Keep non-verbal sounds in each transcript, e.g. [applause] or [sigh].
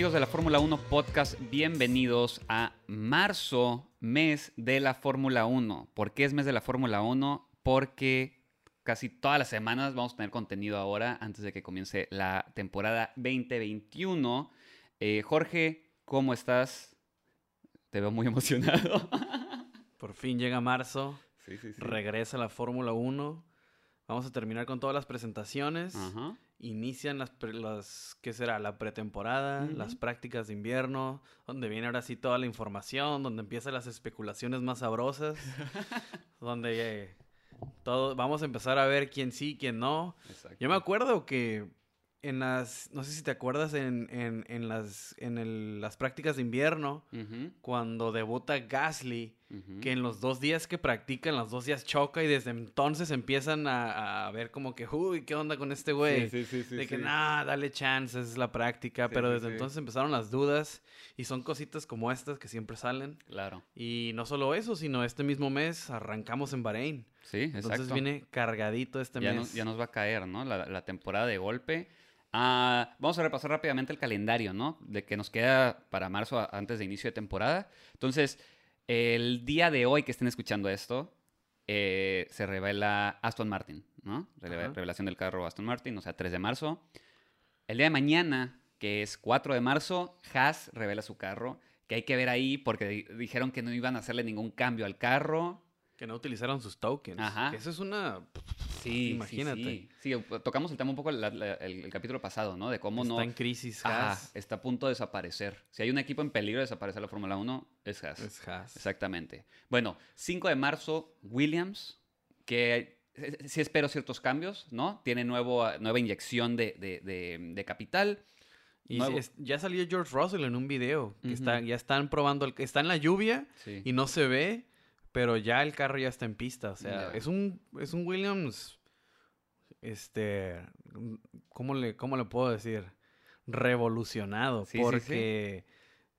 Amigos de la Fórmula 1 Podcast, bienvenidos a marzo, mes de la Fórmula 1. ¿Por qué es mes de la Fórmula 1? Porque casi todas las semanas vamos a tener contenido ahora antes de que comience la temporada 2021. Eh, Jorge, ¿cómo estás? Te veo muy [laughs] emocionado. Por fin llega marzo, Sí, sí, sí. regresa la Fórmula 1. Vamos a terminar con todas las presentaciones. Ajá. Inician las, las, ¿qué será? La pretemporada, las prácticas de invierno, donde viene ahora sí toda la información, donde empiezan las especulaciones más sabrosas, [laughs] donde eh, todo, vamos a empezar a ver quién sí, quién no. Exacto. Yo me acuerdo que en las, no sé si te acuerdas, en, en, en las, en el- las prácticas de invierno, cuando debuta Gasly, que en los dos días que practican, los dos días choca y desde entonces empiezan a, a ver como que, uy, ¿qué onda con este güey? Sí, sí, sí, de que, nah, dale chance, es la práctica. Pero desde entonces empezaron las dudas y son cositas como estas que siempre salen. Claro. Y no solo eso, sino este mismo mes arrancamos en Bahrein. Sí, exacto. Entonces viene cargadito este ya, mes. ya nos va a caer, ¿no? La, la temporada de golpe. Ah, vamos a repasar rápidamente el calendario, ¿no? De que nos queda para marzo antes de inicio de temporada. Entonces, el día de hoy que estén escuchando esto, eh, se revela Aston Martin, ¿no? Ajá. Revelación del carro Aston Martin, o sea, 3 de marzo. El día de mañana, que es 4 de marzo, Haas revela su carro, que hay que ver ahí porque di- dijeron que no iban a hacerle ningún cambio al carro. Que no utilizaron sus tokens. Ajá. Eso es una... Sí, Imagínate. Sí, sí. Sí, tocamos el tema un poco la- la- el, el capítulo pasado, ¿no? De cómo está no. en crisis Ajá, Haas. está a punto de desaparecer. Si hay un equipo en peligro de desaparecer la Fórmula 1, es Haas. Es Haas. Exactamente. Bueno, 5 de marzo, Williams, que sí espero ciertos cambios, ¿no? Tiene nuevo, nueva inyección de, de- de- de capital. Y Nuevo- es- ya salió George Russell en un video. Que está, ya están probando, el, está en la lluvia Sí. y no se ve, pero ya el carro ya está en pista. O sea, es un es un Williams, este, ¿cómo le, cómo le puedo decir? Revolucionado. Sí, sí, sí. porque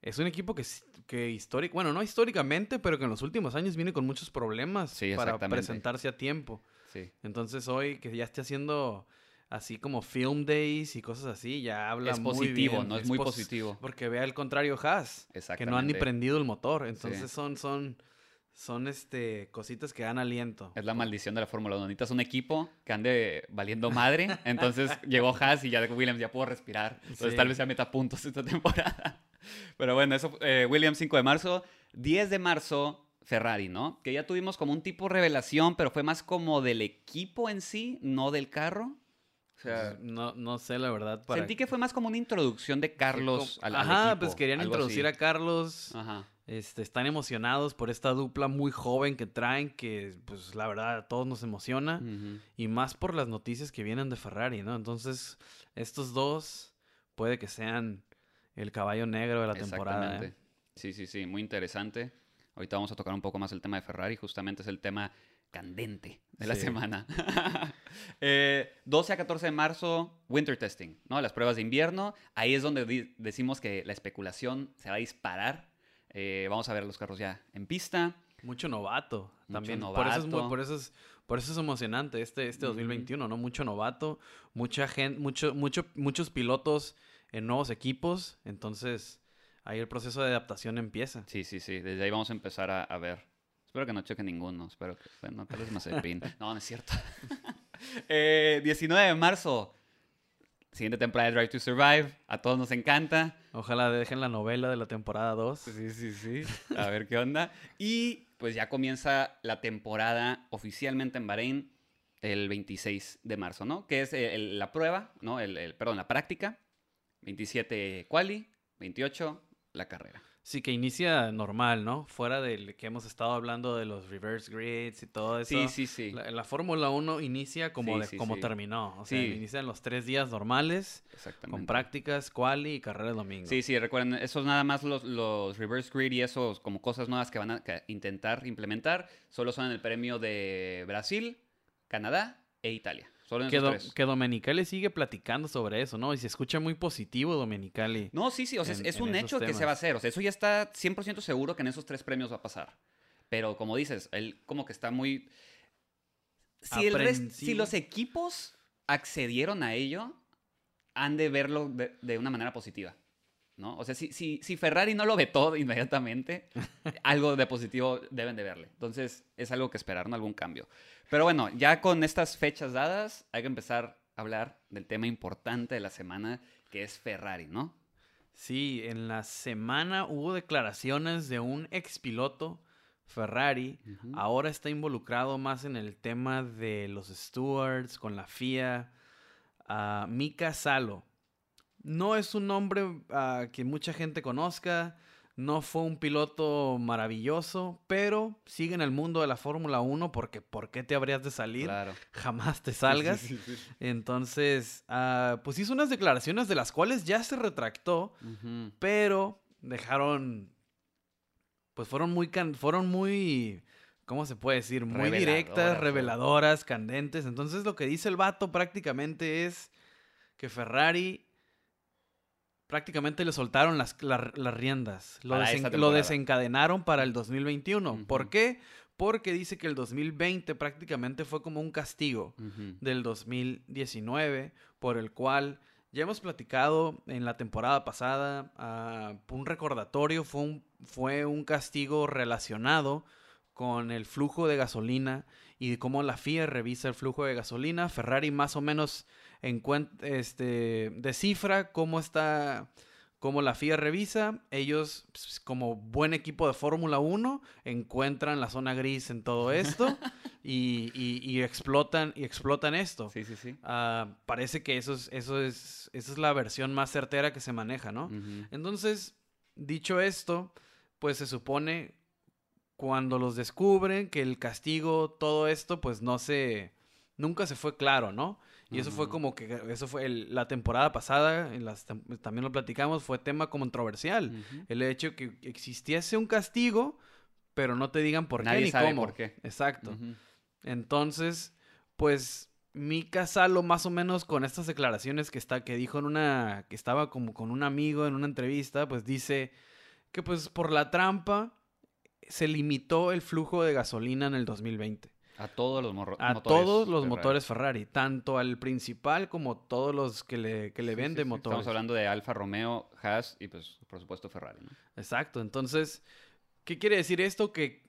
es un equipo que, que histórico, bueno, no históricamente, pero que en los últimos años viene con muchos problemas Sí, para presentarse a tiempo. sí. Entonces hoy que ya esté haciendo así como film days y cosas así, ya habla Es muy positivo, bien. ¿no? Es muy pos- positivo. Porque ve al contrario Haas, que no han ni prendido el motor. Entonces Sí. son, son, son este cositas que dan aliento. Es la maldición de la Fórmula 1. Necesitas un equipo que ande valiendo madre. Entonces [laughs] llegó Haas y ya Williams ya pudo respirar. Entonces Sí. tal vez ya meta puntos esta temporada. [laughs] Pero bueno, eso eh, Williams 5 de marzo. 10 de marzo, Ferrari, ¿no? Que ya tuvimos como un tipo revelación, pero fue más como del equipo en sí, no del carro. O sea, no, no sé la verdad. Para sentí que fue más como una introducción de Carlos al, al Ajá, equipo, pues querían introducir así. a Carlos. Ajá. Este, están emocionados por esta dupla muy joven que traen, que pues la verdad a todos nos emociona. Y más por las noticias que vienen de Ferrari, ¿no? Entonces, estos dos puede que sean el caballo negro de la temporada. ¿eh? Sí, sí, sí, muy interesante. Ahorita vamos a tocar un poco más el tema de Ferrari, justamente es el tema candente de la Sí. semana. [laughs] Eh, 12 a 14 de marzo, winter testing, ¿no? Las pruebas de invierno. Ahí es donde decimos que la especulación se va a disparar. Eh, vamos a ver los carros ya en pista. Mucho novato Mucho también. Por, eso es, novato. por, eso es, por eso es emocionante este, este Ujú. 2021, ¿no? Mucho novato, mucha gente, mucho, mucho, muchos pilotos en nuevos equipos. Entonces, ahí el proceso de adaptación empieza. Sí, sí, sí. Desde ahí vamos a empezar a, a ver. Espero que no choque ninguno. Espero que, bueno, tal vez Mazepin. [laughs] No, no es cierto. [laughs] Eh, 19 de marzo. Siguiente temporada de Drive to Survive. A todos nos encanta. Ojalá dejen la novela de la temporada 2. Sí, sí, sí. A ver qué onda. Y pues ya comienza la temporada oficialmente en Bahrein el 26 de marzo, ¿no? Que es eh, el- la prueba, ¿no? El, el- perdón, la práctica. 27 quali, 28 la carrera. Sí, que inicia normal, ¿no? Fuera del que hemos estado hablando de los reverse grids y todo eso. Sí, sí, sí. La, la Fórmula 1 inicia como, Sí, de- sí, como sí. terminó. O sea, inician los tres días normales, Exactamente. con prácticas, quali y carrera el domingo. Sí, sí, recuerden, esos nada más los, los reverse grid y esos como cosas nuevas que van a que intentar implementar, solo son en el premio de Brasil, Canadá e Italia. Solo en Que, Do- Domenicali sigue platicando sobre eso, ¿no? Y se escucha muy positivo Domenicali. No, sí, sí, o sea, es- en- es en un hecho que se va a hacer. O sea, eso ya está 100% seguro que en esos tres premios va a pasar. Pero como dices, él como que está muy... Si, el rest- Aprensivo. si los equipos accedieron a ello, han de verlo de, de una manera positiva. ¿No? O sea, si, si, si Ferrari no lo vetó [laughs] inmediatamente, algo de positivo deben de verle. Entonces, es algo que esperar, ¿no? Algún cambio. Pero bueno, ya con estas fechas dadas, hay que empezar a hablar del tema importante de la semana, que es Ferrari, ¿no? Sí, en la semana hubo declaraciones de un expiloto Ferrari. Ahora está involucrado más en el tema de los stewards con la FIA. Ah, Mika Salo. No es un nombre ah, que mucha gente conozca. No fue un piloto maravilloso, pero sigue en el mundo de la Fórmula 1 porque ¿por qué te habrías de salir? Claro. Jamás te salgas. Sí, sí, sí. Entonces, ah, pues hizo unas declaraciones de las cuales ya se retractó, pero dejaron, pues fueron muy, can- fueron muy, ¿cómo se puede decir? Muy directas, reveladoras, candentes. Entonces lo que dice el vato prácticamente es que Ferrari prácticamente le soltaron las, la- las riendas, lo, desen- lo desencadenaron para el 2021. ¿Por qué? Porque dice que el 2020 prácticamente fue como un castigo del 2019, por el cual ya hemos platicado en la temporada pasada, ah, un recordatorio, fue un, fue un castigo relacionado con el flujo de gasolina y de cómo la FIA revisa el flujo de gasolina. Ferrari más o menos este, descifra cómo está, cómo la FIA revisa. Ellos, pues, como buen equipo de Fórmula 1, encuentran la zona gris en todo esto [laughs] y, y- y explotan, y explotan esto. Sí, sí, sí. Ah, parece que eso es, eso es, esa es la versión más certera que se maneja, ¿no? Entonces, dicho esto, pues se supone cuando los descubren que el castigo, todo esto, pues no se, nunca se fue claro, ¿no? Y eso fue como que, eso fue el- la temporada pasada, en las también lo platicamos, fue tema controversial. El hecho que existiese un castigo, pero no te digan por Nadie qué ni sabe cómo. por qué. Exacto. Entonces, pues Mika Salo más o menos con estas declaraciones que está que dijo en una que estaba como con un amigo en una entrevista, pues dice que pues por la trampa se limitó el flujo de gasolina en el 2020 A todos los a motores todos los Ferrari. motores Ferrari, tanto al principal como todos los que le, que le Sí, venden sí. motores. Estamos hablando de Alfa Romeo, Haas y pues por supuesto Ferrari, ¿no? Exacto, entonces, ¿qué quiere decir esto? Que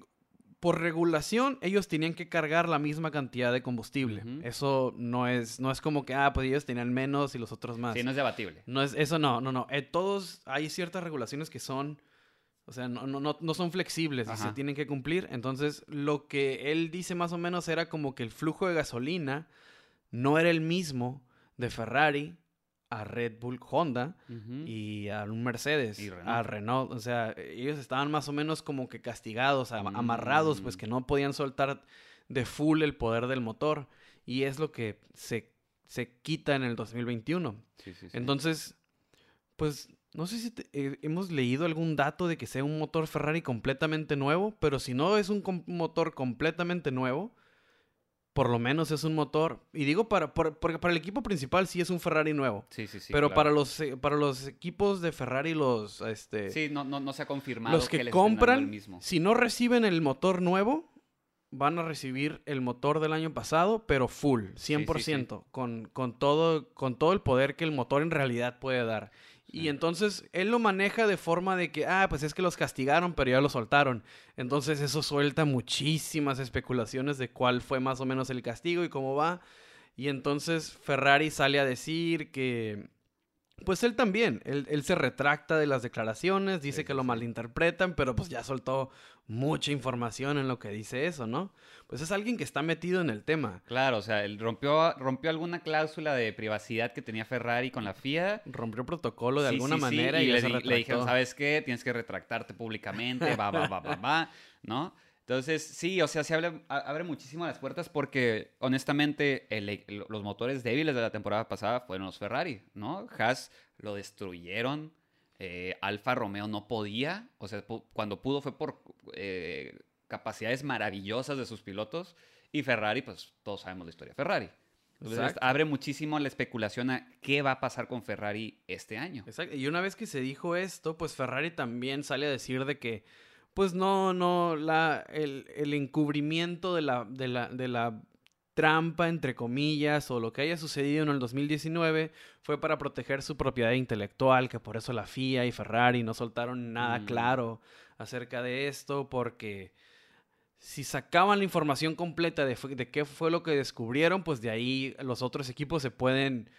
por regulación ellos tenían que cargar la misma cantidad de combustible. Eso no es, no es como que, ah, pues ellos tenían menos y los otros más. Sí, no es debatible. No es, eso no, no, no. Eh, todos, hay ciertas regulaciones que son, o sea, no, no, no, no son flexibles y se tienen que cumplir. Entonces, lo que él dice más o menos era como que el flujo de gasolina no era el mismo de Ferrari a Red Bull Honda y a un Mercedes, Y Renault. a Renault. O sea, ellos estaban más o menos como que castigados, am- amarrados, pues Mm. que no podían soltar de full el poder del motor. Y es lo que se, se quita en el 2021. Sí, sí, sí. Entonces, pues no sé si te- eh, hemos leído algún dato de que sea un motor Ferrari completamente nuevo, pero si no es un com- motor completamente nuevo, por lo menos es un motor, y digo para, porque para el equipo principal sí es un Ferrari nuevo. sí, sí, sí, pero claro. para los eh, para los equipos de Ferrari los este Sí, no, no, no se ha confirmado los que, les compran el mismo. si no reciben el motor nuevo van a recibir el motor del año pasado, pero full, 100%, Con, con, todo, con todo el poder que el motor en realidad puede dar. Y entonces él lo maneja de forma de que, ah, pues es que los castigaron, pero ya lo soltaron. Entonces eso suelta muchísimas especulaciones de cuál fue más o menos el castigo y cómo va. Y entonces Ferrari sale a decir que, pues él también, él, él se retracta de las declaraciones, dice Sí, que lo malinterpretan, pero pues ya soltó mucha información en lo que dice eso, ¿no? Pues es alguien que está metido en el tema. Claro, o sea, él rompió, rompió alguna cláusula de privacidad que tenía Ferrari con la FIA. Rompió protocolo de Sí, alguna sí, manera y, le, se le dijeron. ¿sabes qué? Tienes que retractarte públicamente, va, va, va, va, va, ¿no? Entonces, sí, o sea, se abre, muchísimo las puertas porque, honestamente, el- el- los motores débiles de la temporada pasada fueron los Ferrari, ¿no? Haas lo destruyeron, eh, Alfa Romeo no podía, o sea, cuando pudo fue por eh, capacidades maravillosas de sus pilotos, y Ferrari, pues todos sabemos la historia de Ferrari. Entonces, abre muchísimo la especulación a qué va a pasar con Ferrari este año. Exacto. Y una vez que se dijo esto, pues Ferrari también sale a decir de que, pues no, no, la, el, el encubrimiento de la, de la, de la, trampa, entre comillas, o lo que haya sucedido en el 2019 fue para proteger su propiedad intelectual, que por eso la FIA y Ferrari no soltaron nada Mm. claro acerca de esto, porque si sacaban la información completa de, de qué fue lo que descubrieron, pues de ahí los otros equipos se pueden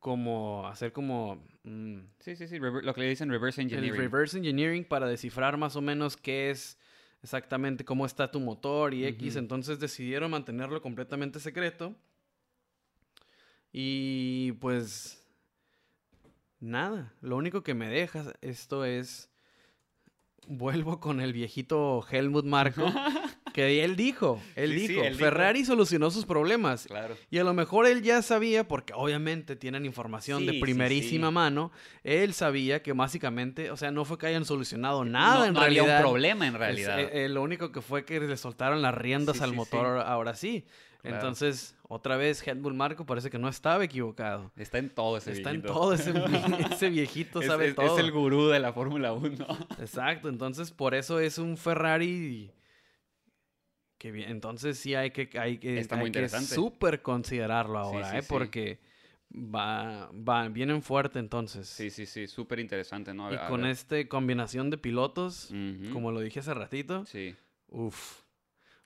como hacer como mm, Sí, sí, sí, rever- lo que le dicen reverse el engineering. reverse engineering para descifrar más o menos qué es exactamente cómo está tu motor y X. Entonces decidieron mantenerlo completamente secreto. Y pues nada, lo único que me deja esto es vuelvo con el viejito Helmut Marko [laughs] que él dijo, él Sí, sí, dijo. Ferrari solucionó sus problemas. Claro. Y a lo mejor él ya sabía, porque obviamente tienen información Sí, de primerísima mano, él sabía que básicamente, o sea, no fue que hayan solucionado nada no, en no realidad. había un problema en Es- realidad. eh, eh, lo único que fue que le soltaron las riendas al motor ahora- sí. Claro. Entonces, otra vez, Helmut Marco parece que no estaba equivocado. Está en todo ese Está en viejito. todo ese, [laughs] ese viejito, Es, sabe es- todo. es el gurú de la Fórmula 1. Exacto, entonces por eso es un Ferrari que bien, entonces sí hay que hay que, Está hay muy que súper considerarlo ahora, sí, ¿eh? sí. porque va, va vienen fuerte entonces. Sí, sí, sí, súper interesante, ¿no? y con esta combinación de pilotos, como lo dije hace ratito, Sí. uff.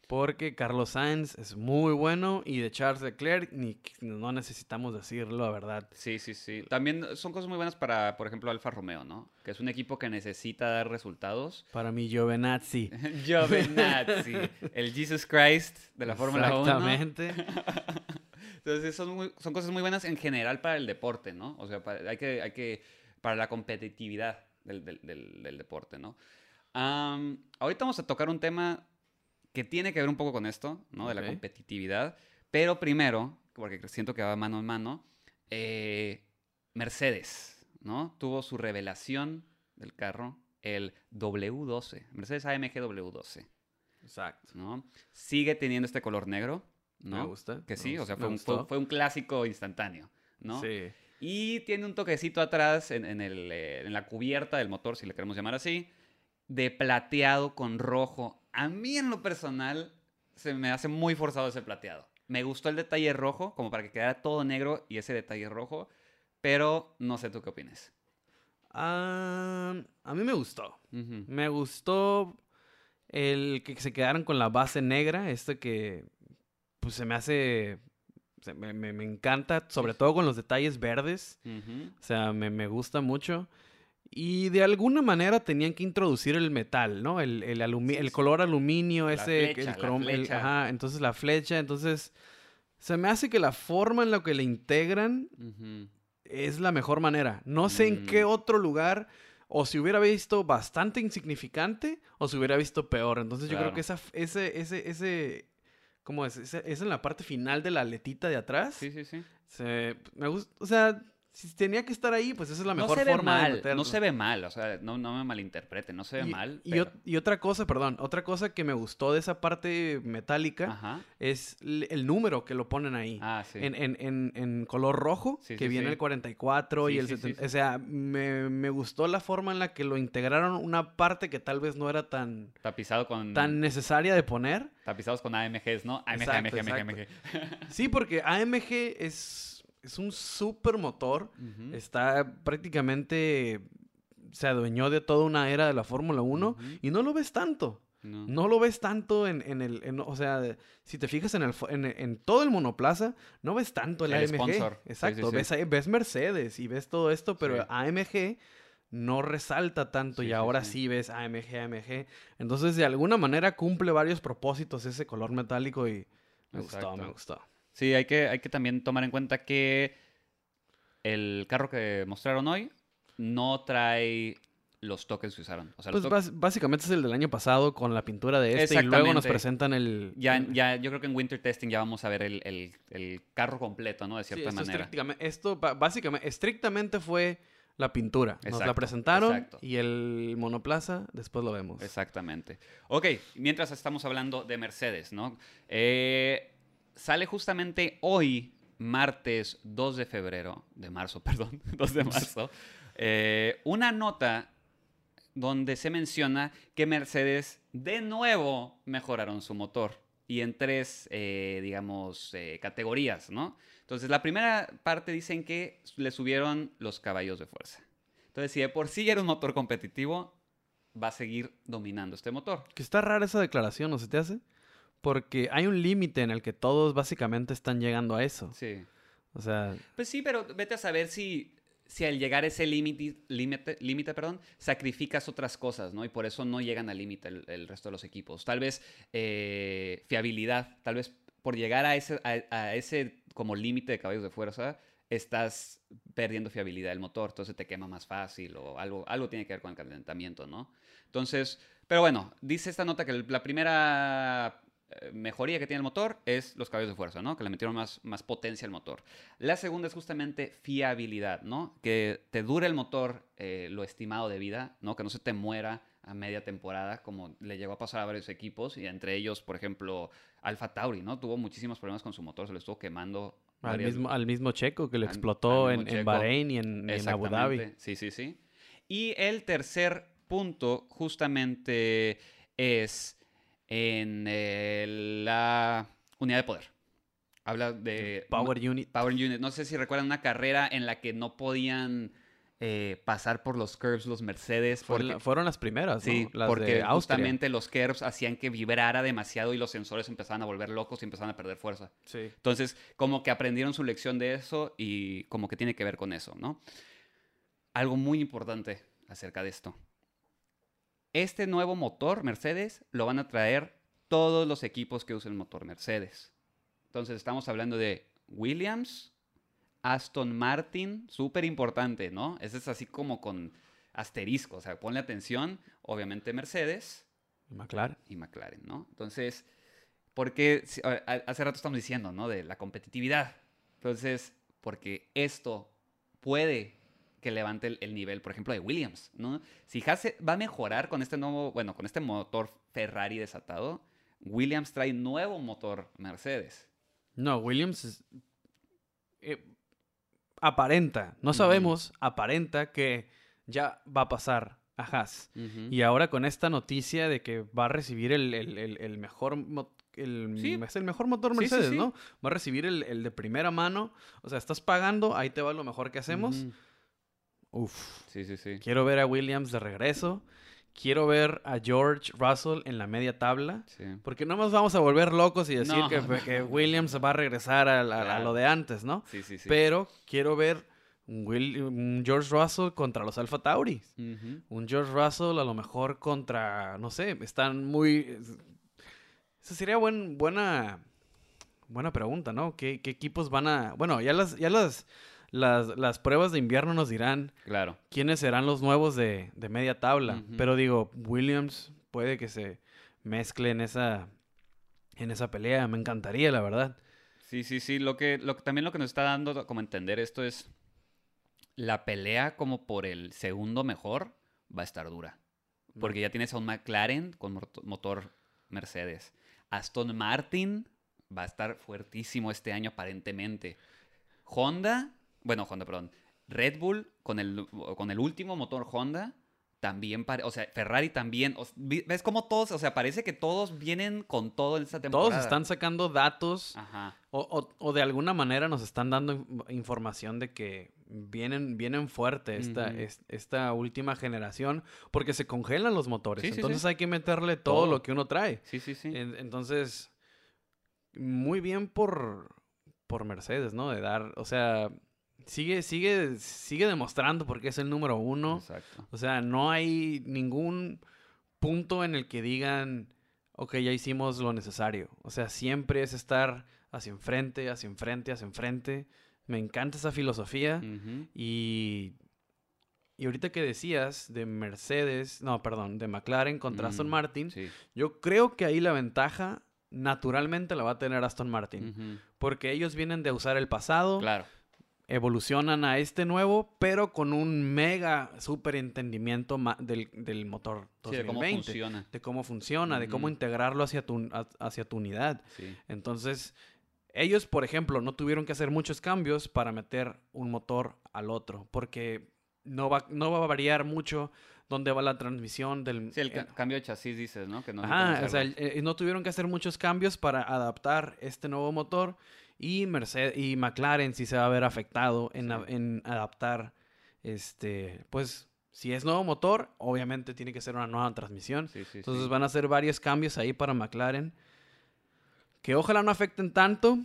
Porque Carlos Sainz es muy bueno y de Charles Leclerc ni, no necesitamos decirlo, la verdad. Sí, sí, sí. También son cosas muy buenas para, por ejemplo, Alfa Romeo, ¿no? Que es un equipo que necesita dar resultados. Para mi Giovinazzi. [laughs] Giovinazzi, el Jesus Christ de la Fórmula 1. Exactamente. [laughs] Entonces, son, muy- son cosas muy buenas en general para el deporte, ¿no? O sea, para, hay que, hay que, para la competitividad del, del- del- del deporte, ¿no? Am, ahorita vamos a tocar un tema que tiene que ver un poco con esto, ¿no? De la competitividad. Pero primero, porque siento que va mano en mano, eh, Mercedes, ¿no? Tuvo su revelación del carro, el W12, Mercedes AMG W12, Exacto. ¿no? Sigue teniendo este color negro, ¿no? Me gusta. Que sí, o sea, fue un, fue- gustó. fue un clásico instantáneo, ¿no? Sí. Y tiene un toquecito atrás en, en el, eh, en la cubierta del motor, si le queremos llamar así, de plateado con rojo. A mí en lo personal se me hace muy forzado ese plateado. Me gustó el detalle rojo, como para que quedara todo negro y ese detalle rojo, pero no sé tú qué opinas. A mí me gustó. Me gustó el que se quedaron con la base negra, este que pues se me hace, me, me- me encanta, sobre todo con los detalles verdes, o sea, me, me gusta mucho. Y de alguna manera tenían que introducir el metal, ¿no? El, el, alumi- Sí, el sí. color aluminio, La ese, flecha, el la crom- el- flecha. ajá, entonces la flecha, entonces se me hace que la forma en la que le integran Ujú. es la mejor manera. No sé en qué Mm. otro lugar o si hubiera visto bastante insignificante o si hubiera visto peor. Entonces yo creo Claro. que esa, ese, ese, ese, ¿cómo es? Ese- es en la parte final de la aletita de atrás. Sí, sí, sí. Se- me gusta, o sea, si tenía que estar ahí, pues esa es la mejor no se ve forma de mal, meterlo. no se ve mal, o sea, no, no me malinterpreten, no se ve y, mal. y pero- ot- y otra cosa, perdón, otra cosa que me gustó de esa parte metálica Ajá. es el número que lo ponen ahí. Ah, sí. en, en, en, en color rojo, Sí, que sí, viene el 44 Sí, y el sí, sí, 70. sí. O sea, me, me gustó la forma en la que lo integraron, una parte que tal vez no era tan, Tapizado con... tan necesaria de poner. Tapizados con AMGs, ¿no? AMG, Exacto, AMG, AMG, exacto. AMG. Sí, porque AMG es, es un super motor. Está prácticamente. Se adueñó de toda una era de la Fórmula 1 Ujú. y no lo ves tanto. No. No lo ves tanto en, en el. en- o sea, si te fijas en, el, en, en todo el monoplaza, no ves tanto el, El AMG. sponsor. Exacto. sí, sí. Ves, ves Mercedes y ves todo esto, pero. AMG no resalta tanto Sí, y ahora sí. sí. ves AMG, AMG. Entonces, de alguna manera cumple varios propósitos ese color metálico y me gustó, me gustó. Sí, hay que, hay que también tomar en cuenta que el carro que mostraron hoy no trae los tokens que usaron. O sea, Pues básicamente es el del año pasado con la pintura de este y luego nos presentan el... ya, ya, yo creo que en Winter Testing ya vamos a ver el, el- el carro completo, ¿no? De Sí, cierta esto, manera. esto básicamente, estrictamente fue la pintura. Nos la presentaron exacto. y el monoplaza después lo vemos. Exactamente. Ok, mientras estamos hablando de Mercedes, ¿no? Eh, sale justamente hoy, martes 2 de febrero, de marzo, [laughs] perdón, 2 de marzo, eh, una nota donde se menciona que Mercedes de nuevo mejoraron su motor, y en tres, eh, digamos, eh, categorías, ¿no? Entonces, la primera parte dicen que le subieron los caballos de fuerza. Entonces, si de por sí era un motor competitivo, va a seguir dominando este motor. Que está rara esa declaración, ¿no se te hace? Porque hay un límite en el que todos básicamente están llegando a eso. Sí. O sea, Pues sí, pero vete a saber si, si al llegar a ese límite, límite, límite, perdón, sacrificas otras cosas, ¿no? Y por eso no llegan al límite el, el resto de los equipos. Tal vez eh, fiabilidad, tal vez por llegar a ese, a, a ese como límite de caballos de fuerza, estás perdiendo fiabilidad del motor, entonces te quema más fácil o algo, algo tiene que ver con el calentamiento, ¿no? Entonces, pero bueno, dice esta nota que la primera mejoría que tiene el motor es los caballos de fuerza, ¿no? Que le metieron más, más potencia al motor. La segunda es justamente fiabilidad, ¿no? Que te dure el motor eh, lo estimado de vida, ¿no? Que no se te muera a media temporada, como le llegó a pasar a varios equipos, y entre ellos, por ejemplo, Alfa Tauri, ¿no? Tuvo muchísimos problemas con su motor, se le estuvo quemando. al mismo, al mismo Checo que al- explotó al en. Bahrein y en, en Abu Dhabi. Sí, sí, sí. Y el tercer punto justamente es en la unidad de poder. Habla de Power Unit. Power Unit. No sé si recuerdan una carrera en la que no podían eh, pasar por los curves los Mercedes. Porque- la- fueron las primeras, ¿no? Sí, Las porque de justamente los curves hacían que vibrara demasiado y los sensores empezaban a volver locos y empezaban a perder fuerza. Sí. Entonces, como que aprendieron su lección de eso y como que tiene que ver con eso, ¿no? Algo muy importante acerca de esto. Este nuevo motor Mercedes lo van a traer todos los equipos que usen el motor Mercedes. Entonces, estamos hablando de Williams, Aston Martin, súper importante, ¿no? Ese es así como con asterisco, o sea, ponle atención, obviamente Mercedes, Y McLaren. y McLaren, ¿no? Entonces, porque hace rato estamos diciendo, ¿no? De la competitividad. Entonces, porque esto puede que levante el, el nivel, por ejemplo, de Williams, ¿no? Si Haas va a mejorar con este nuevo, bueno, con este motor Ferrari desatado, Williams trae nuevo motor Mercedes. No, Williams es- eh, aparenta, no sabemos, aparenta que ya va a pasar a Haas. Y ahora con esta noticia de que va a recibir el, el- el- el mejor el, Sí. es el mejor motor sí, Mercedes, sí. ¿no? Va a recibir el, el de primera mano. O sea, estás pagando, ahí te va lo mejor que hacemos. Uf. Sí, sí, sí. Quiero ver a Williams de regreso. Quiero ver a George Russell en la media tabla. sí. Porque no nos vamos a volver locos y decir No, que. [laughs] Williams va a regresar a, la- a Claro. lo de antes, ¿no? Sí, sí, sí. Pero quiero ver un, Will- un George Russell contra los Alfa Tauri. Un George Russell a lo mejor contra, no sé, están muy... Esa sería buen, buena, buena pregunta, ¿no? ¿Qué, qué equipos van a... Bueno, ya las, ya las, las, las pruebas de invierno nos dirán Claro. quiénes serán los nuevos de, de media tabla. Pero digo, Williams puede que se mezcle en esa, en esa pelea. Me encantaría, la verdad. Sí, sí, sí. Lo que, lo, también lo que nos está dando como entender esto es la pelea como por el segundo mejor va a estar dura. Porque ya tienes a un McLaren con mot- motor Mercedes. Aston Martin va a estar fuertísimo este año aparentemente. Honda, bueno, Honda, perdón. Red Bull con el, con el último motor Honda también, o sea, Ferrari también. o ¿Ves cómo todos, o sea, parece que todos vienen con todo en esta temporada? Todos están sacando datos Ajá. o, o- o de alguna manera nos están dando in- información de que vienen, vienen fuerte esta, es- esta última generación porque se congelan los motores. Sí, sí, sí. Entonces hay que meterle todo, Todo. lo que uno trae. Sí, sí, sí. En- Entonces, muy bien por, por Mercedes, ¿no? De dar, o sea, sigue, sigue, sigue demostrando porque es el número uno. Exacto. O sea, no hay ningún punto en el que digan, ok, ya hicimos lo necesario. O sea, siempre es estar hacia enfrente, hacia enfrente, hacia enfrente. Me encanta esa filosofía. Y, y ahorita que decías de Mercedes, no, perdón, de McLaren contra Aston Martin, Sí. yo creo que ahí la ventaja naturalmente la va a tener Aston Martin. Porque ellos vienen de usar el pasado, Claro. Evolucionan a este nuevo, pero con un mega super entendimiento del, del motor Sí, de cómo 2020. funciona. de cómo funciona, de cómo integrarlo hacia tu, ha- hacia tu unidad. Sí. Entonces, ellos, por ejemplo, no tuvieron que hacer muchos cambios para meter un motor al otro, porque no va, no va a variar mucho dónde va la transmisión del... Sí, el eh, ca- cambio de chasis dices, ¿no? Que no Ajá, necesitan o sea, el- eh, no tuvieron que hacer muchos cambios para adaptar este nuevo motor y Mercedes y McLaren sí se va a ver afectado en, Sí. en adaptar este, pues si es nuevo motor, obviamente tiene que ser una nueva transmisión. Sí, sí, Entonces sí. van a hacer varios cambios ahí para McLaren que ojalá no afecten tanto,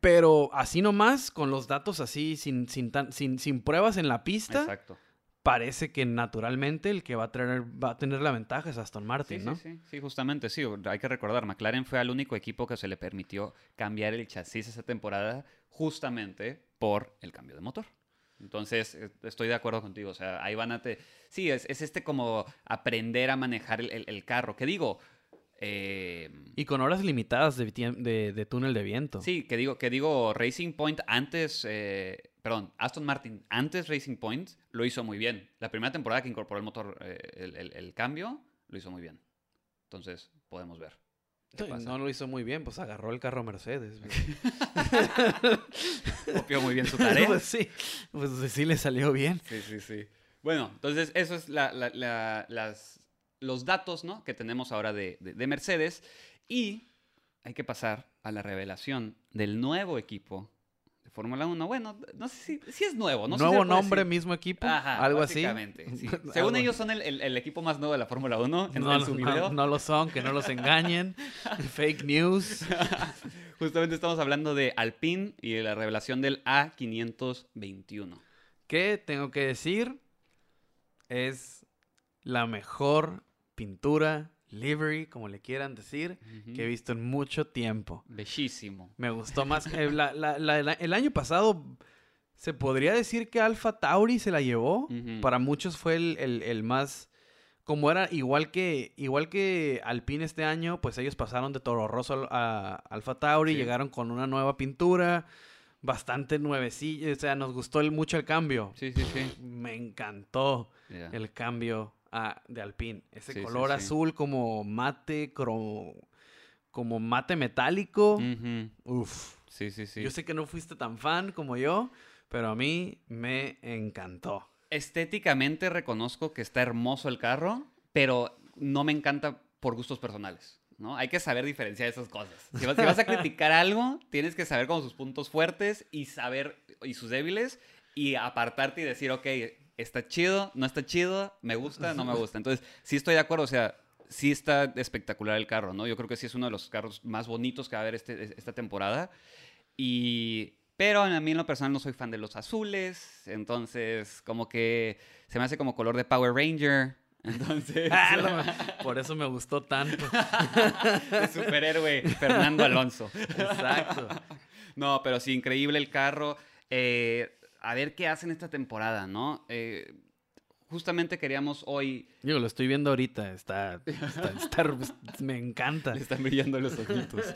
pero así nomás con los datos así sin sin tan- sin, sin pruebas en la pista, Exacto. Parece que naturalmente el que va a traer va a tener la ventaja es Aston Sí, Martin, sí, ¿no? sí, sí, justamente, sí. Hay que recordar, McLaren fue el único equipo que se le permitió cambiar el chasis esa temporada justamente por el cambio de motor. Entonces, eh, estoy de acuerdo contigo. O sea, ahí van a... Te... Sí, es, es este como aprender a manejar el, el- el carro. Que digo... eh, Y con horas limitadas de- de túnel de viento. Sí, que digo, que digo, Racing Point antes, eh, perdón, Aston Martin antes Racing Point lo hizo muy bien. La primera temporada que incorporó el motor, eh, el, el- el cambio, lo hizo muy bien. Entonces, podemos ver. No, lo hizo muy bien, pues agarró el carro Mercedes. [laughs] Copió muy bien su tarea. [laughs] pues sí, pues sí le salió bien. Sí, sí, sí. Bueno, entonces eso es la- la- la- las, los datos ¿no? que tenemos ahora de, de- de Mercedes. Y hay que pasar a la revelación del nuevo equipo Fórmula 1. Bueno, no sé si, si es nuevo. No sé si Nuevo se puede nombre, decir. mismo equipo, Ajá, algo así. sí. [laughs] Según ellos son el, el- el equipo más nuevo de la Fórmula 1 en, no, en su no- video. no lo son, que no los engañen. [laughs] Fake news. [laughs] Justamente estamos hablando de Alpine y de la revelación del A521. Que tengo que decir, es la mejor pintura, livery, como le quieran decir, que he visto en mucho tiempo. Bellísimo. Me gustó más. eh, [laughs] la- la- la- la- el año pasado se podría decir que Alpha Tauri se la llevó. Para muchos fue el, el- el más. Como era igual que igual que Alpine este año, pues ellos pasaron de Toro Rosso a Alpha Tauri, Sí. llegaron con una nueva pintura, bastante nuevecilla, o sea, nos gustó el- mucho el cambio. Sí, sí, sí. Me encantó el cambio a- de Alpine. Ese Sí, sí, color sí. azul como mate, cro- como mate metálico. Ujú. Uf. Sí, sí, sí. Yo sé que no fuiste tan fan como yo, pero a mí me encantó. Estéticamente reconozco que está hermoso el carro, pero no me encanta por gustos personales. ¿no? Hay que saber diferenciar esas cosas. Si vas, si vas a criticar algo, tienes que saber como sus puntos fuertes y saber y sus débiles y apartarte y decir, ok, está chido, no está chido, me gusta, no me [laughs] gusta. Entonces, sí estoy de acuerdo, o sea, sí está espectacular el carro, ¿no? Yo creo que sí es uno de los carros más bonitos que va a haber este, esta temporada. Y... Pero a mí en lo personal no soy fan de los azules, entonces como que se me hace como color de Power Ranger. [laughs] Entonces, Ah, Por eso me gustó tanto. [laughs] de superhéroe Fernando Alonso. Exacto. No, pero sí, increíble el carro. Eh, a ver qué hacen esta temporada, ¿no? Eh, justamente queríamos hoy... Yo lo estoy viendo ahorita. Está, está- está- me encanta. Le están brillando los ojitos.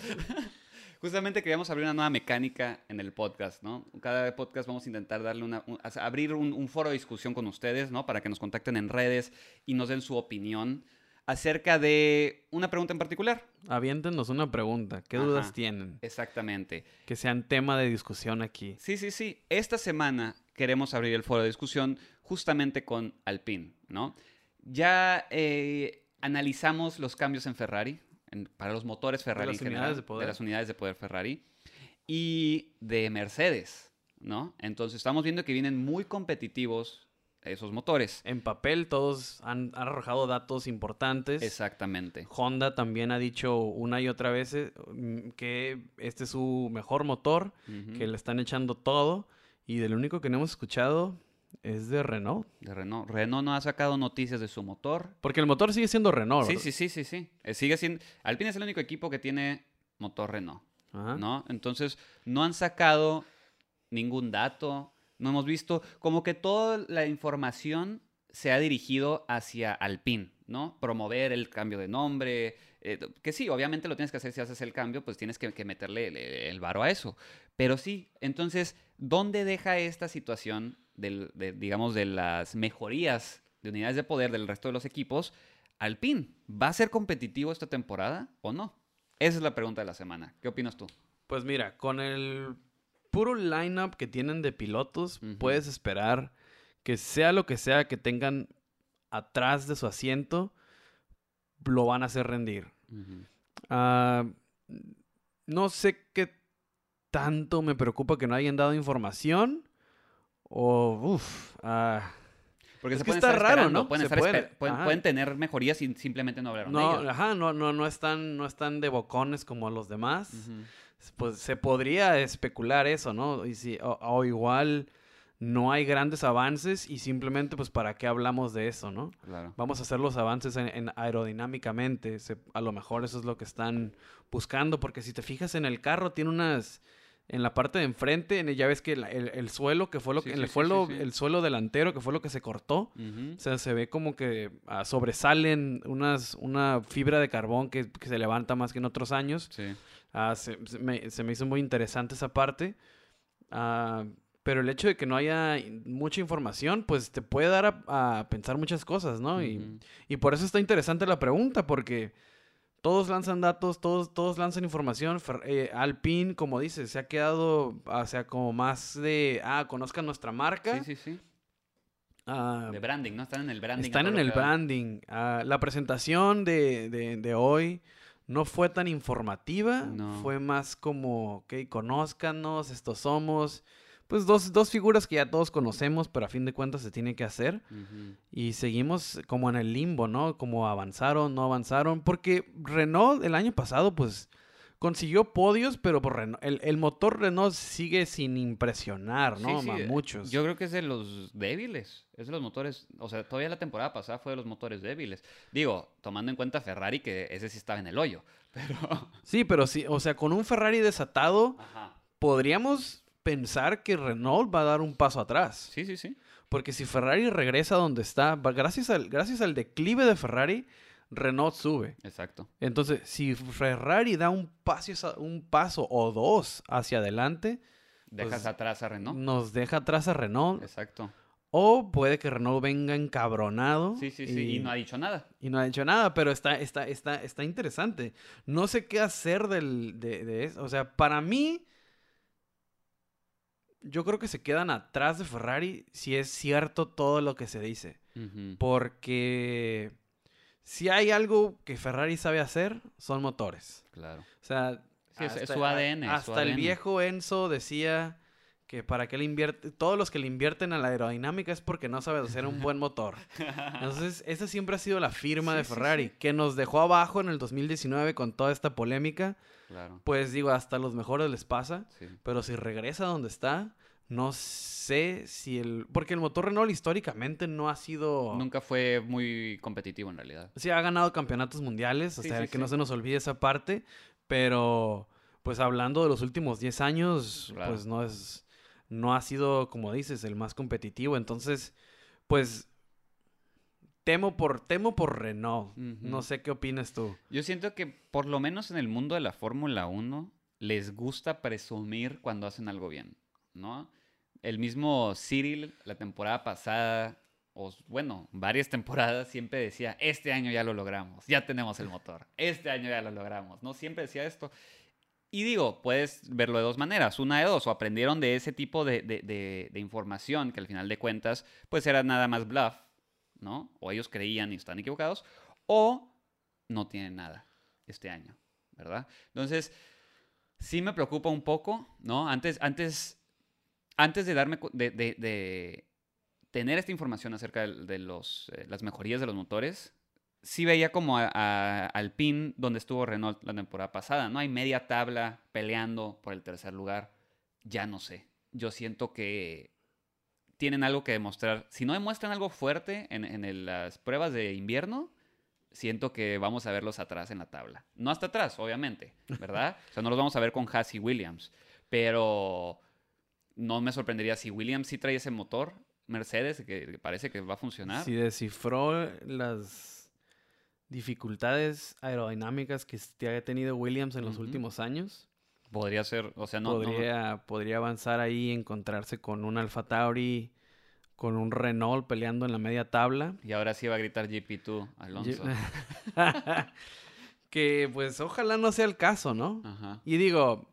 Justamente queríamos abrir una nueva mecánica en el podcast, ¿no? Cada podcast vamos a intentar darle una, un- abrir un, un foro de discusión con ustedes, ¿no? Para que nos contacten en redes y nos den su opinión acerca de una pregunta en particular. Aviéntenos una pregunta. ¿Qué Ajá. dudas tienen? Exactamente. Que sean tema de discusión aquí. Sí, sí, sí. Esta semana queremos abrir el foro de discusión justamente con Alpine, ¿no? Ya eh, analizamos los cambios en Ferrari, en- para los motores Ferrari las en unidades general, de poder. las unidades de poder Ferrari y de Mercedes, ¿no? Entonces estamos viendo que vienen muy competitivos esos motores. En papel todos han, han arrojado datos importantes. Exactamente. Honda también ha dicho una y otra vez eh, mm, que este es su mejor motor, que le están echando todo. Y del único que no hemos escuchado es de Renault. De Renault. Renault no ha sacado noticias de su motor. Porque el motor sigue siendo Renault. Sí, ¿verdad? sí, sí, sí, sí. Eh, Sigue siendo... Alpine es el único equipo que tiene motor Renault. Ajá. ¿no? Entonces, no han sacado ningún dato, no hemos visto, como que toda la información se ha dirigido hacia Alpine, ¿no? Promover el cambio de nombre, eh, que sí, obviamente lo tienes que hacer si haces el cambio, pues tienes que, meterle el, el varo a eso. Pero sí, entonces, ¿dónde deja esta situación de, digamos, de las mejorías de unidades de poder del resto de los equipos? Alpine, ¿va a ser competitivo esta temporada o no? Esa es la pregunta de la semana. ¿Qué opinas tú? Pues mira, con el puro lineup que tienen de pilotos, puedes esperar que sea lo que sea que tengan atrás de su asiento, lo van a hacer rendir. Ah, no sé qué tanto me preocupa que no hayan dado información. O, uff, Porque Es se que está estar raro, ¿no? Pueden, estar puede. pueden, tener mejorías y simplemente no hablaron de no, ajá, no, no, no están, no están de bocones como los demás. Pues se podría especular eso, ¿no? Y si, o, o igual no hay grandes avances y simplemente, pues, ¿para qué hablamos de eso, no? Claro. Vamos a hacer los avances en, en aerodinámicamente. se- a lo mejor eso es lo que están buscando, porque si te fijas en el carro, tiene unas. En la parte de enfrente, en ya ves que la- el, el suelo, que fue lo que. sí, el, sí, suelo, sí, el suelo delantero, que fue lo que se cortó. Ujú. O sea, se ve como que ah, sobresalen unas, una fibra de carbón que, que se levanta más que en otros años. Ah, se, se me, se me hizo muy interesante esa parte. Ah, pero el hecho de que no haya mucha información, pues te puede dar a, a pensar muchas cosas, ¿no? Y, y por eso está interesante la pregunta, porque todos lanzan datos, todos, todos lanzan información. Eh, Alpine, como dices, se ha quedado, o sea, como más de, ah, conozcan nuestra marca. Sí, sí, sí. Ah, De branding, ¿no? Están en el branding. están en el branding. Ah, la presentación de, de- de hoy no fue tan informativa. No. Fue más como, ok, conózcanos, estos somos. Pues dos, dos figuras que ya todos conocemos, pero a fin de cuentas se tiene que hacer. Y seguimos como en el limbo, ¿no? Como avanzaron, no avanzaron. Porque Renault el año pasado, pues, consiguió podios, pero por Renault- el, el motor Renault sigue sin impresionar, ¿no? Sí, sí, A eh, muchos. Yo creo que es de los débiles. Es de los motores. O sea, todavía la temporada pasada fue de los motores débiles. Digo, tomando en cuenta Ferrari, que ese sí estaba en el hoyo. [laughs] Pero. Sí, pero sí, o sea, con un Ferrari desatado, Ajá. podríamos pensar que Renault va a dar un paso atrás. Sí, sí, sí. Porque si Ferrari regresa donde está, gracias al, gracias al declive de Ferrari, Renault sube. Exacto. Entonces, si Ferrari da un paso, un paso o dos hacia adelante, Dejas Pues, atrás a Renault. nos deja atrás a Renault. Exacto. O puede que Renault venga encabronado. Sí, sí, sí. Y, no ha dicho nada. y no ha hecho nada, pero está, está, está, está interesante. No sé qué hacer del, de, de eso. O sea, para mí, yo creo que se quedan atrás de Ferrari si es cierto todo lo que se dice. Porque si hay algo que Ferrari sabe hacer, son motores. Claro. O sea, Sí, es- es hasta- su ADN, su Hasta el viejo Enzo decía que para qué le invierte, todos los que le invierten a la aerodinámica es porque no sabe hacer un buen motor. [laughs] Entonces, esa siempre ha sido la firma de Sí, Ferrari, sí. que nos dejó abajo en el 2019 con toda esta polémica. Claro. Pues digo, hasta los mejores les pasa, pero si regresa donde está, no sé si el... Porque el motor Renault históricamente no ha sido... Nunca fue muy competitivo en realidad. Sí, ha ganado campeonatos mundiales, o sea, que no se nos olvide esa parte, pero pues hablando de los últimos 10 años, Claro. pues no es no ha sido, como dices, el más competitivo, entonces pues temo por temo por Renault. No sé qué opinas tú. Yo siento que por lo menos en el mundo de la Fórmula 1 les gusta presumir cuando hacen algo bien, ¿no? El mismo Cyril la temporada pasada, o bueno, varias temporadas siempre decía, este año ya lo logramos, ya tenemos el motor, este año ya lo logramos, ¿no? Siempre decía esto. Y digo, puedes verlo de dos maneras, una de dos, o aprendieron de ese tipo de, de- información que al final de cuentas, pues era nada más bluff, ¿no? O ellos creían y están equivocados, o no tienen nada este año, ¿verdad? Entonces, sí me preocupa un poco, ¿no? Antes, antes, antes de darme, de, tener esta información acerca de, de los, eh, las mejorías de los motores, sí veía como a, a- al pin donde estuvo Renault la temporada pasada, ¿no? Hay media tabla peleando por el tercer lugar. Ya no sé. Yo siento que tienen algo que demostrar. Si no demuestran algo fuerte en, en el- las pruebas de invierno, siento que vamos a verlos atrás en la tabla. No hasta atrás, obviamente, [laughs] ¿verdad? o sea, no los vamos a ver con Haas y Williams. Pero no me sorprendería si Williams sí trae ese motor, Mercedes, que que parece que va a funcionar. Si descifró las dificultades aerodinámicas que s- que ha tenido Williams en los últimos años, Podría ser, o sea, no. no- podría, podría avanzar ahí y encontrarse con un Alfa Tauri, con un Renault peleando en la media tabla. y ahora sí va a gritar GP2 Alonso. [laughs] que pues ojalá no sea el caso, ¿no? Ajá. Y digo,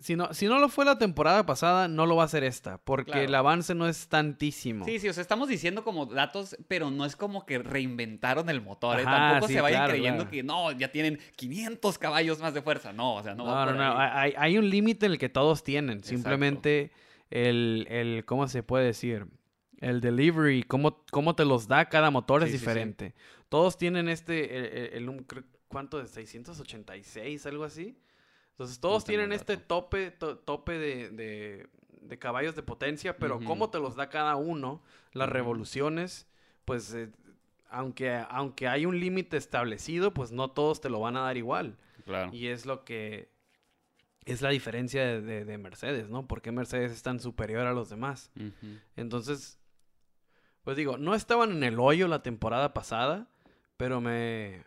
si no, si no lo fue la temporada pasada, no lo va a ser esta, porque Claro. el avance no es tantísimo. Sí, sí, o sea, estamos diciendo como datos, pero no es como que reinventaron el motor. ¿eh? Ajá, Tampoco sí, se vayan claro, creyendo claro. que no, ya tienen 500 caballos más de fuerza. No, o sea, no. No, va no, por no. Hay, hay un límite en el que todos tienen. Exacto. Simplemente el, el, ¿cómo se puede decir? El delivery, cómo, cómo te los da cada motor es sí, diferente. Todos tienen este, el, el- el ¿cuánto? ¿De 686, algo así? Entonces todos tienen este tope, to- tope de, de- de caballos de potencia, pero Ujú. cómo te los da cada uno, las revoluciones, pues eh, aunque, aunque hay un límite establecido, pues no todos te lo van a dar igual. Claro. Y es lo que es la diferencia de, de- de Mercedes, ¿no? ¿Por qué Mercedes es tan superior a los demás? Entonces, pues digo, no estaban en el hoyo la temporada pasada, pero me,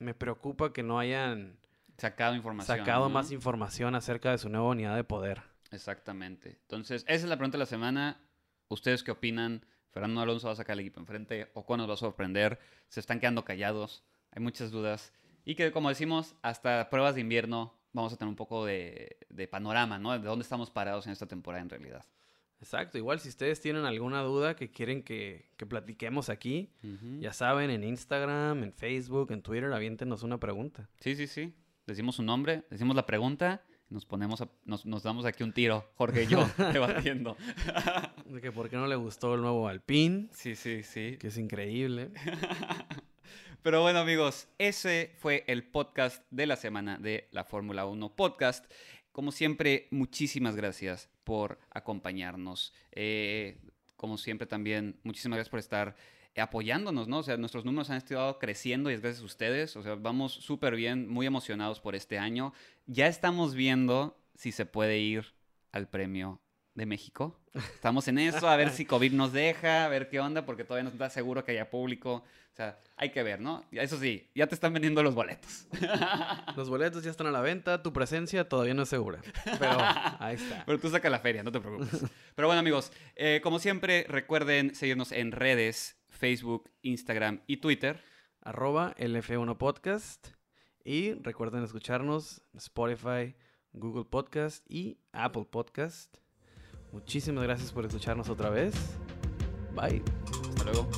me preocupa que no hayan Sacado información. sacado ¿no? más información acerca de su nueva unidad de poder. Exactamente. Entonces, esa es la pregunta de la semana. ¿Ustedes qué opinan? ¿Fernando Alonso va a sacar el equipo enfrente? ¿O nos va a sorprender? ¿Se están quedando callados? Hay muchas dudas. Y que, como decimos, hasta pruebas de invierno vamos a tener un poco de, de panorama, ¿no? De dónde estamos parados en esta temporada en realidad. Exacto, igual si ustedes tienen alguna duda que quieren que, que platiquemos aquí, ya saben, en Instagram, en Facebook, en Twitter, aviéntenos una pregunta. Sí, sí, sí. Decimos su nombre, decimos la pregunta, nos ponemos a- nos, nos damos aquí un tiro, Jorge y yo, [laughs] debatiendo. De que por qué no le gustó el nuevo Alpine, sí, sí, sí. que es increíble. [laughs] Pero bueno, amigos, ese fue el podcast de la semana de la Fórmula 1 Podcast. Como siempre, muchísimas gracias por acompañarnos. Eh, como siempre, también, muchísimas gracias por estar apoyándonos, ¿no? O sea, nuestros números han estado creciendo y es gracias a ustedes. O sea, vamos súper bien, muy emocionados por este año. Ya estamos viendo si se puede ir al premio de México. Estamos en eso, a ver si COVID nos deja, a ver qué onda, porque todavía no está seguro que haya público. O sea, hay que ver, ¿no? Eso sí, ya te están vendiendo los boletos. [laughs] Los boletos ya están a la venta, tu presencia todavía no es segura. Pero ahí está. Pero tú saca la feria, no te preocupes. Pero bueno, amigos, eh, como siempre, recuerden seguirnos en redes, Facebook, Instagram y Twitter. Arroba LF1 Podcast. Y recuerden escucharnos Spotify, Google Podcast y Apple Podcast. Muchísimas gracias por escucharnos otra vez. Bye. Hasta luego.